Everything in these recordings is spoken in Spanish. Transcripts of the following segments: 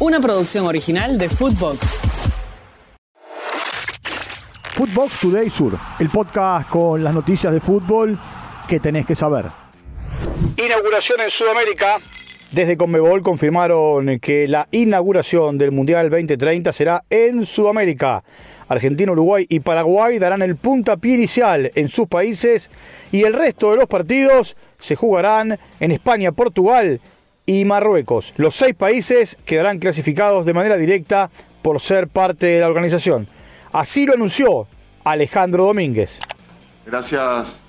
Una producción original de Footbox. Footbox Today Sur, el podcast con las noticias de fútbol que tenés que saber. Inauguración en Sudamérica. Desde Conmebol confirmaron que la inauguración del Mundial 2030 será en Sudamérica. Argentina, Uruguay y Paraguay darán el puntapié inicial en sus países y el resto de los partidos se jugarán en España, Portugal y Marruecos. Los seis países quedarán clasificados de manera directa por ser parte de la organización. Así lo anunció Alejandro Domínguez. Gracias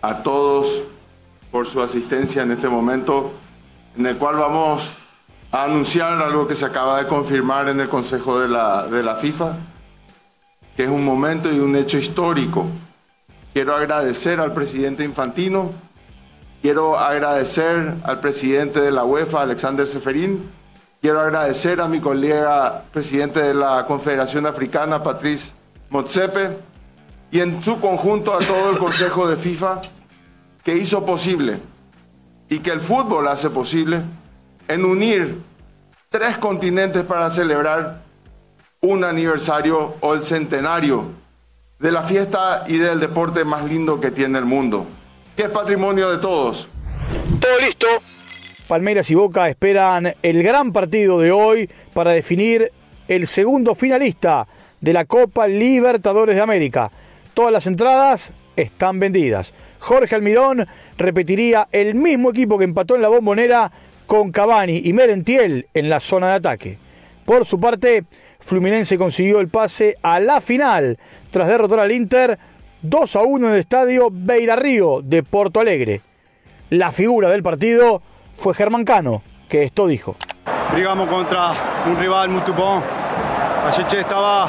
a todos por su asistencia en este momento en el cual vamos a anunciar algo que se acaba de confirmar en el Consejo de la, de la FIFA, que es un momento y un hecho histórico. Quiero agradecer al presidente Infantino, quiero agradecer al presidente de la UEFA, Alexander Seferín, quiero agradecer a mi colega presidente de la Confederación Africana, Patrice Motsepe, y en su conjunto a todo el Consejo de FIFA que hizo posible y que el fútbol hace posible en unir tres continentes para celebrar un aniversario o el centenario de la fiesta y del deporte más lindo que tiene el mundo, que es patrimonio de todos. Todo listo. Palmeiras y Boca esperan el gran partido de hoy para definir el segundo finalista de la Copa Libertadores de América. Todas las entradas están vendidas. Jorge Almirón repetiría el mismo equipo que empató en la bombonera con Cavani y Merentiel en la zona de ataque. Por su parte, Fluminense consiguió el pase a la final tras derrotar al Inter 2 a 1 en el estadio Beira Río de Porto Alegre. La figura del partido fue Germán Cano, que esto dijo. Brigamos contra un rival muy bom. A estaba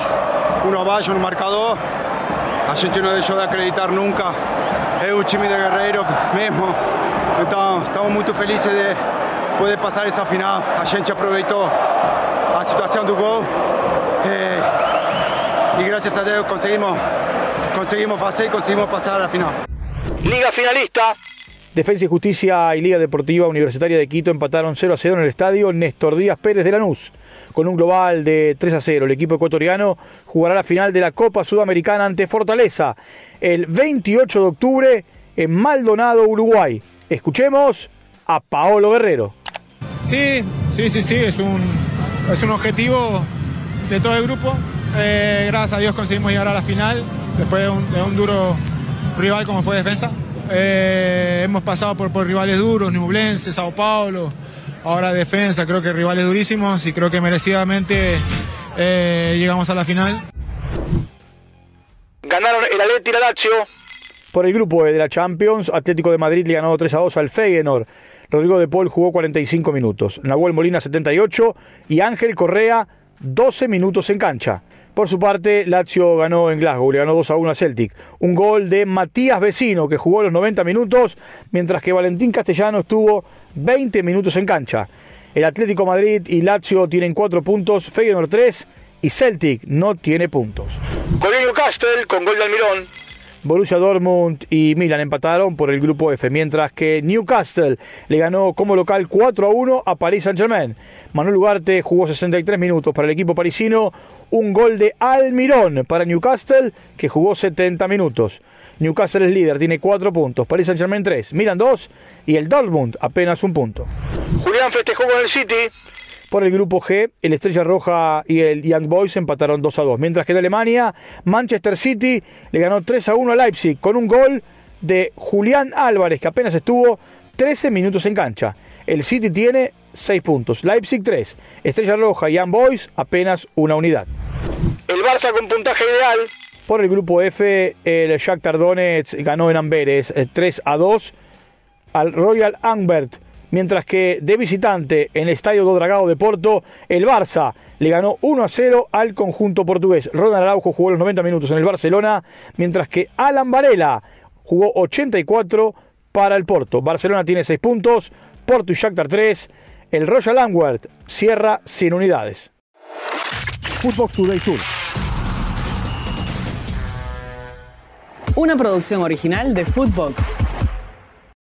uno abajo en el marcador. A gente no dejó de acreditar nunca es un time de guerreiro mesmo. Então, estamos muito felizes de poder passar essa final. A gente aproveitou a situação do gol e, e graças a Deus conseguimos, conseguimos fazer e conseguimos passar a final. Liga finalista. Defensa y Justicia y Liga Deportiva Universitaria de Quito empataron 0 a 0 en el estadio Néstor Díaz Pérez de Lanús. Con un global de 3 a 0, el equipo ecuatoriano jugará la final de la Copa Sudamericana ante Fortaleza el 28 de octubre en Maldonado, Uruguay. Escuchemos a Paolo Guerrero. Sí, sí, sí, sí, es un, es un objetivo de todo el grupo. Eh, gracias a Dios conseguimos llegar a la final después de un, duro rival como fue defensa. Eh, hemos pasado por, por rivales duros, Nublense, Sao Paulo, ahora defensa, creo que rivales durísimos y creo que merecidamente eh, llegamos a la final. Ganaron el Atleti y la Lazio. Por el grupo de la Champions, Atlético de Madrid le ganó 3 a 2 al Feyenoord. Rodrigo de Paul jugó 45 minutos. Nahuel Molina 78 y Ángel Correa 12 minutos en cancha. Por su parte, Lazio ganó en Glasgow, le ganó 2 a 1 a Celtic. Un gol de Matías Vecino, que jugó los 90 minutos, mientras que Valentín Castellano estuvo 20 minutos en cancha. El Atlético Madrid y Lazio tienen 4 puntos, Feyenoord 3 y Celtic no tiene puntos. Con Newcastle con gol de Almirón. Borussia Dortmund y Milan empataron por el grupo F, mientras que Newcastle le ganó como local 4 a 1 a Paris Saint-Germain. Manuel Ugarte jugó 63 minutos para el equipo parisino, un gol de Almirón para Newcastle que jugó 70 minutos. Newcastle es líder, tiene 4 puntos, Paris Saint-Germain 3, Milan 2 y el Dortmund apenas un punto. Julián festejó con el City. Por el grupo G, el Estrella Roja y el Young Boys empataron 2 a 2. Mientras que de Alemania, Manchester City le ganó 3 a 1 a Leipzig con un gol de Julián Álvarez, que apenas estuvo 13 minutos en cancha. El City tiene 6 puntos, Leipzig 3, Estrella Roja y Young Boys apenas una unidad. El Barça con puntaje ideal. Por el grupo F, el Shakhtar Donetsk ganó en Amberes 3 eh, a 2 al Royal Ambert mientras que de visitante en el Estadio do Dragao de Porto, el Barça le ganó 1 a 0 al conjunto portugués. Ronald Araujo jugó los 90 minutos en el Barcelona, mientras que Alan Varela jugó 84 para el Porto. Barcelona tiene 6 puntos, Porto y Shakhtar 3. El Royal Antwerp cierra sin unidades. Footbox Today Sur. Una producción original de Footbox.